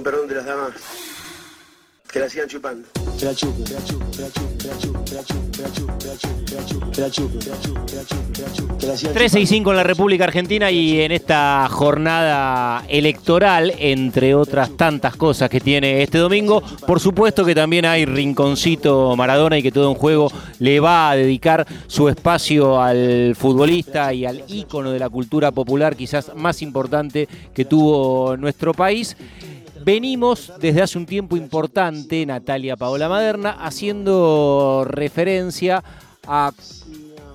con perdón de las damas, que la sigan chupando. Que la chupen, que la chupen, que la chupen, que la chupen, que la chupen, que la chupen, que la chupen, que la chupen, que la chupen, que la chupen, que la chupen, que la chupen, que la sigan 13 y 5 en la República Argentina y en esta jornada electoral, entre otras tantas cosas que tiene este domingo, por supuesto que también hay rinconcito Maradona y que todo un juego le va a dedicar su espacio al futbolista y al ícono de la cultura popular quizás más importante que tuvo nuestro país. Venimos desde hace un tiempo importante, Natalia Paola Maderna, haciendo referencia a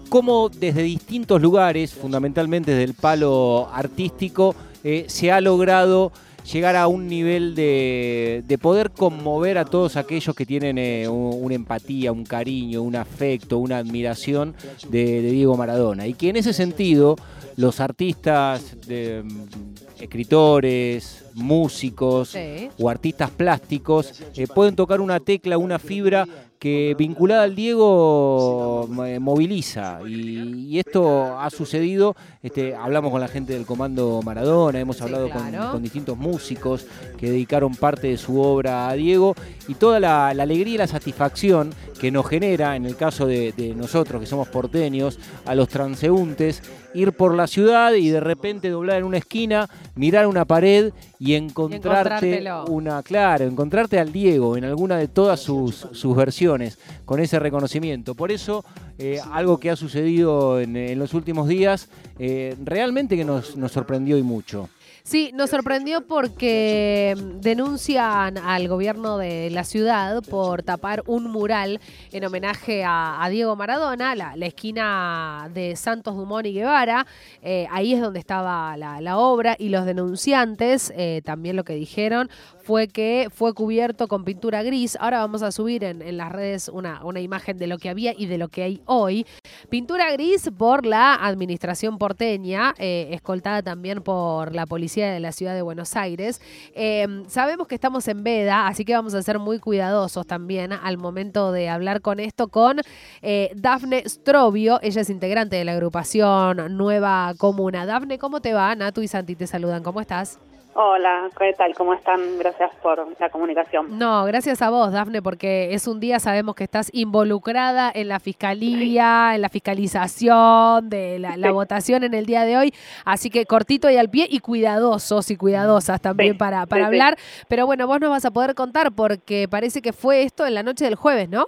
cómo desde distintos lugares, fundamentalmente desde el palo artístico, eh, se ha logrado llegar a un nivel de, de poder conmover a todos aquellos que tienen eh, un- una empatía, un cariño, un afecto, una admiración de, de Diego Maradona. Y que en ese sentido los artistas, de, mm, escritores, músicos Sí. o artistas plásticos eh, pueden tocar una tecla, una fibra que vinculada al Diego moviliza y, y esto ha sucedido, este, hablamos con la gente del Comando Maradona, hemos hablado con- claro. con, distintos músicos que dedicaron parte de su obra a Diego y toda la, la alegría y la satisfacción que nos genera, en el caso de, de nosotros que somos porteños, a los transeúntes, ir por la ciudad y de repente doblar en una esquina, mirar una pared y encontrarte una, claro, encontrarte al Diego en alguna de todas sus, sus versiones, con ese reconocimiento. Por eso, eh, algo que ha sucedido en, los últimos días, eh, realmente que nos, nos sorprendió y mucho. Sí, nos sorprendió porque denuncian al gobierno de la ciudad por tapar un mural en homenaje a, Diego Maradona, la, la esquina de Santos Dumont y Guevara. Eh, ahí es donde estaba la, la obra y los denunciantes también lo que dijeron fue que fue cubierto con pintura gris. Ahora vamos a subir en, las redes una, imagen de lo que había y de lo que hay hoy. Pintura gris por la administración porteña, eh, escoltada también por la policía de la ciudad de Buenos Aires. Eh, sabemos que estamos en veda, así que vamos a ser muy cuidadosos también al momento de hablar con esto con eh, Dafne Strobio. Ella es integrante de la agrupación Nueva Comuna. Dafne, ¿cómo te va? Natu y Santi te saludan. ¿Cómo estás? Hola, ¿qué tal? ¿Cómo están? Gracias por la comunicación. No, gracias a vos, Dafne, porque es un día, sabemos que estás involucrada en la fiscalía, en la fiscalización, de la, la Sí. votación en el día de hoy. Así que cortito y al pie y cuidadosos y cuidadosas también Sí, para, para sí, hablar. Pero bueno, vos nos vas a poder contar porque parece que fue esto en la noche del jueves, ¿no?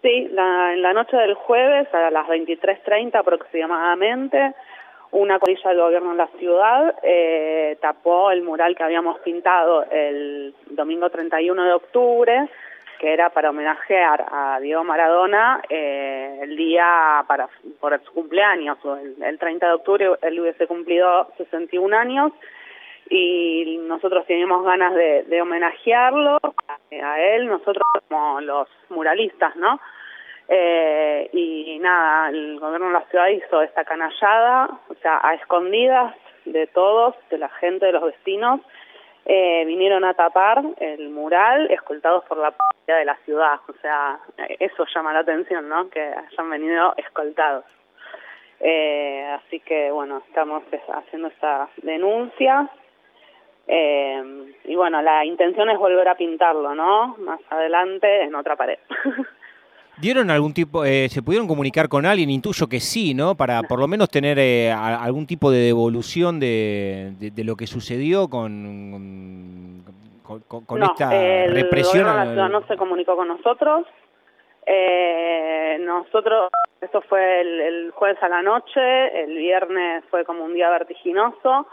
Sí, la, en la noche del jueves, a las 23.30 aproximadamente, una cuadrilla del gobierno de la ciudad eh, tapó el mural que habíamos pintado el domingo 31 de octubre, que era para homenajear a Diego Maradona eh, el día para por su cumpleaños, el, el 30 de octubre él hubiese cumplido 61 años y nosotros teníamos ganas de, de homenajearlo a, a él, nosotros como los muralistas, ¿no? Eh, y nada, el gobierno de la ciudad hizo esta canallada, o sea, a escondidas de todos, de la gente, de los vecinos, eh, vinieron a tapar el mural escoltados por la policía de la ciudad. O sea, eso llama la atención, ¿no? Que hayan venido escoltados. Eh, así que, bueno, estamos es- haciendo esa denuncia. Eh, y bueno, la intención es volver a pintarlo, ¿no? Más adelante en otra pared. ¿Dieron algún tipo, eh, se pudieron comunicar con alguien? Intuyo que sí, ¿no? Para por lo menos tener eh, a- algún tipo de devolución de, de- de lo que sucedió con, con, con- con no, esta el represión. gobierno de la ciudad no se comunicó con nosotros. Eh, nosotros, esto fue el, el jueves a la noche, el viernes fue como un día vertiginoso.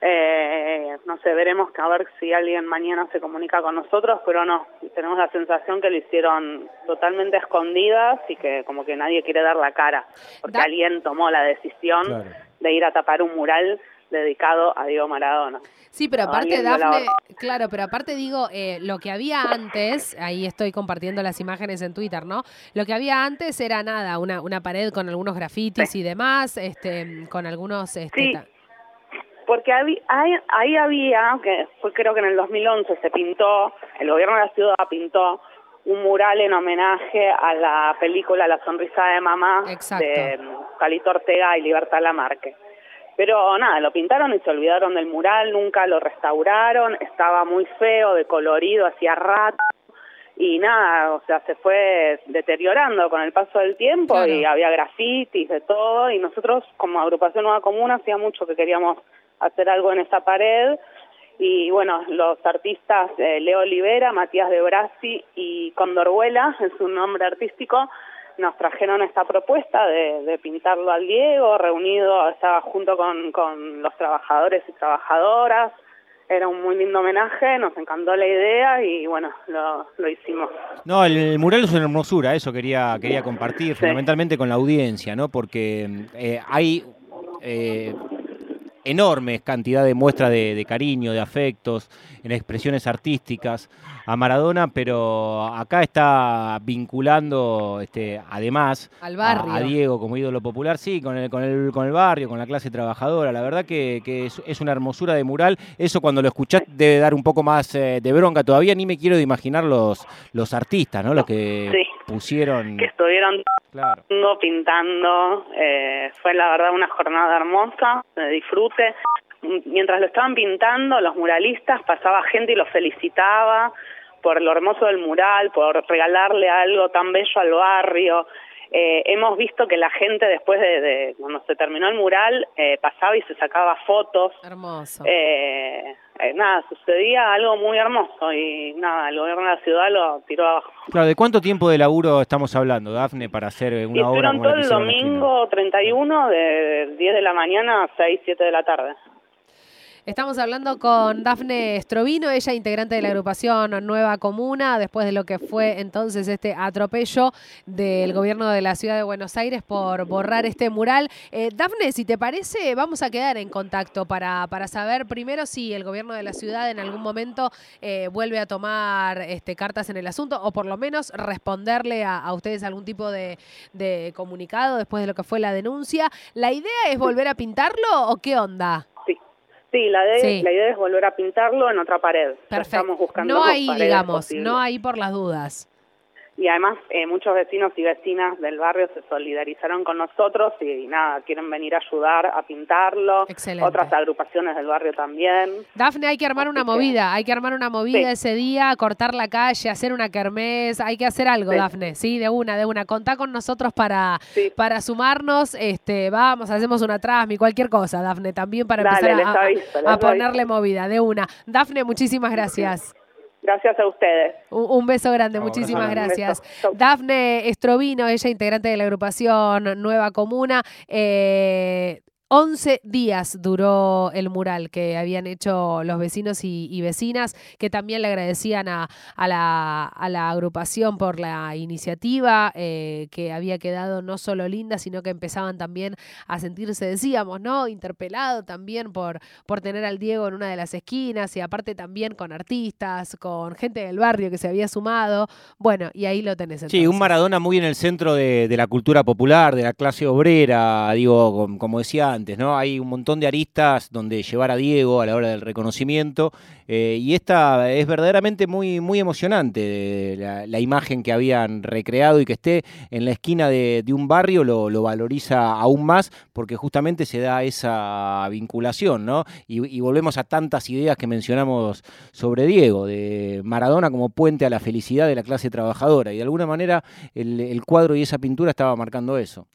Eh, no sé, veremos que a ver si alguien mañana se comunica con nosotros, pero no, tenemos la sensación que lo hicieron totalmente escondidas y que como que nadie quiere dar la cara, porque Da- alguien tomó la decisión Claro. de ir a tapar un mural dedicado a Diego Maradona. Sí, pero aparte, Dafne, claro, pero aparte digo, eh, lo que había antes, ahí estoy compartiendo las imágenes en Twitter, ¿no? Lo que había antes era nada, una, una pared con algunos grafitis y demás, este, con algunos... Este, Sí. Porque ahí, ahí había, que fue creo que en el 2011 se pintó, el gobierno de la ciudad pintó un mural en homenaje a la película La sonrisa de mamá Exacto. de Calito Ortega y Libertad Lamarque. Pero nada, lo pintaron y se olvidaron del mural, nunca lo restauraron, estaba muy feo, de colorido, hacía rato y nada, o sea, se fue deteriorando con el paso del tiempo y había grafitis de todo y nosotros como agrupación Nueva Comuna hacía mucho que queríamos hacer algo en esa pared y bueno, los artistas eh, Leo Olivera, Matías de Brasi y Condorhuela, es un nombre artístico, nos trajeron esta propuesta de, pintarlo al Diego, reunido, estaba junto con, con los trabajadores y trabajadoras, era un muy lindo homenaje, nos encantó la idea y bueno, lo, lo hicimos. No, el, mural es una hermosura, eso quería, quería compartir, fundamentalmente con la audiencia, ¿no? Porque eh, hay eh, enormes cantidad de muestras de, cariño, de afectos, en expresiones artísticas a Maradona, pero acá está vinculando, este, además, A, Diego como ídolo popular, sí, con el, con el, con el barrio, con la clase trabajadora. La verdad que, es, una hermosura de mural. Eso cuando lo escuchás debe dar un poco más eh, de bronca. Todavía ni me quiero imaginar los, los artistas, ¿no? Los que pusieron... Que estuvieron pintando. Eh, fue la verdad una jornada hermosa, de disfrute. Mientras lo estaban pintando, los muralistas, pasaba gente y los felicitaba por lo hermoso del mural, por regalarle algo tan bello al barrio. Eh, hemos visto que la gente después de, cuando se terminó el mural eh, pasaba y se sacaba fotos. Hermoso. Eh, eh, nada, sucedía algo muy hermoso y nada, el gobierno de la ciudad lo tiró abajo. Claro, ¿de cuánto tiempo de laburo estamos hablando, Dafne, para hacer una y obra? todo el domingo 31 de 10 de la mañana a 6, 7 de la tarde. Estamos hablando con Dafne Estrovino, ella integrante de la agrupación Nueva Comuna, después de lo que fue entonces este atropello del gobierno de la ciudad de Buenos Aires por borrar este mural. Eh, Dafne, si te parece, vamos a quedar en contacto para, para saber primero si el gobierno de la ciudad en algún momento eh, vuelve a tomar este, cartas en el asunto o por lo menos responderle a, ustedes algún tipo de comunicado después de lo que fue la denuncia. ¿La idea es volver a pintarlo o qué onda? Sí, la, de, la idea es volver a pintarlo en otra pared. Estamos buscando no ahí, digamos, no ahí por las dudas y además eh, muchos vecinos y vecinas del barrio se solidarizaron con nosotros y, nada, quieren venir a ayudar a pintarlo. Excelente. Otras agrupaciones del barrio también. Dafne, hay que armar una movida, hay que armar una movida ese día, cortar la calle, hacer una kermés, hay que hacer algo, Dafne, sí, de una, de una. Contá con nosotros para, para sumarnos, este, vamos, hacemos una trasmi, cualquier cosa, Dafne, también para empezar a, a ponerle movida, de una. Dafne, muchísimas gracias. Gracias a ustedes. Un, beso grande, muchísimas gracias. Dafne Estrovino, ella integrante de la agrupación Nueva Comuna. Eh, 11 días duró el mural que habían hecho los vecinos y, vecinas, que también le agradecían a, la, agrupación por la iniciativa, eh, que había quedado no solo linda, sino que empezaban también a sentirse, decíamos, ¿no? Interpelado también por, por tener al Diego en una de las esquinas y aparte también con artistas, con gente del barrio que se había sumado. Bueno, y ahí lo tenés. Sí, un Maradona muy en el centro de, la cultura popular, de la clase obrera, digo, como decía ¿no? Hay un montón de aristas donde llevar a Diego a la hora del reconocimiento eh, y esta es verdaderamente muy, muy emocionante, la, imagen que habían recreado y que esté en la esquina de, un barrio lo, valoriza aún más porque justamente se da esa vinculación, ¿no? Y, volvemos a tantas ideas que mencionamos sobre Diego, de Maradona como puente a la felicidad de la clase trabajadora y de alguna manera el cuadro y esa pintura estaba marcando eso.